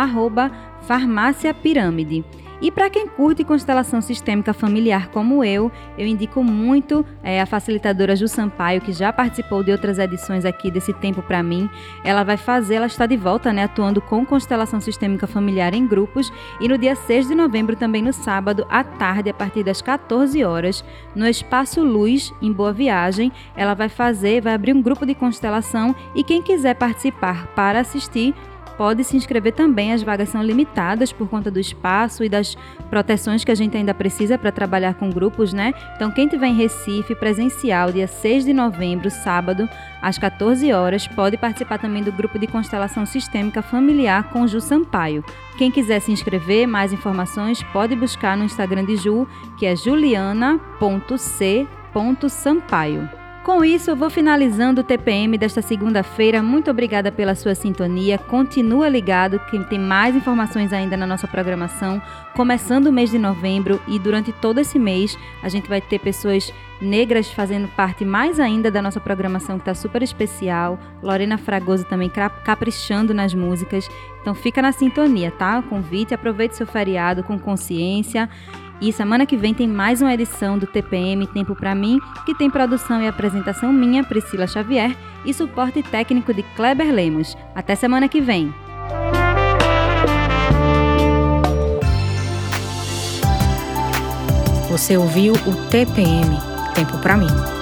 farmácia pirâmide. E para quem curte constelação sistêmica familiar como eu, eu indico muito é, a facilitadora Ju Sampaio, que já participou de outras edições aqui desse tempo para mim. Ela vai fazer, ela está de volta, né, atuando com constelação sistêmica familiar em grupos. E no dia 6 de novembro, também no sábado, à tarde, a partir das 14 horas, no Espaço Luz, em Boa Viagem, ela vai fazer, vai abrir um grupo de constelação e quem quiser participar para assistir pode se inscrever também. As vagas são limitadas por conta do espaço e das proteções que a gente ainda precisa para trabalhar com grupos, né? Então, quem tiver em Recife, presencial, dia 6 de novembro, sábado, às 14 horas, pode participar também do grupo de constelação sistêmica familiar com Ju Sampaio. Quem quiser se inscrever, mais informações, pode buscar no Instagram de Ju, que é juliana.c.sampaio. Com isso, eu vou finalizando o TPM desta segunda-feira. Muito obrigada pela sua sintonia. Continua ligado que tem mais informações ainda na nossa programação. Começando o mês de novembro e durante todo esse mês, a gente vai ter pessoas negras fazendo parte mais ainda da nossa programação que está super especial. Lorena Fragoso também caprichando nas músicas. Então fica na sintonia, tá? Convite, aproveite seu feriado com consciência e semana que vem tem mais uma edição do TPM Tempo para mim, que tem produção e apresentação minha, Priscila Xavier, e suporte técnico de Kleber Lemos. Até semana que vem. Você ouviu o TPM Tempo para mim.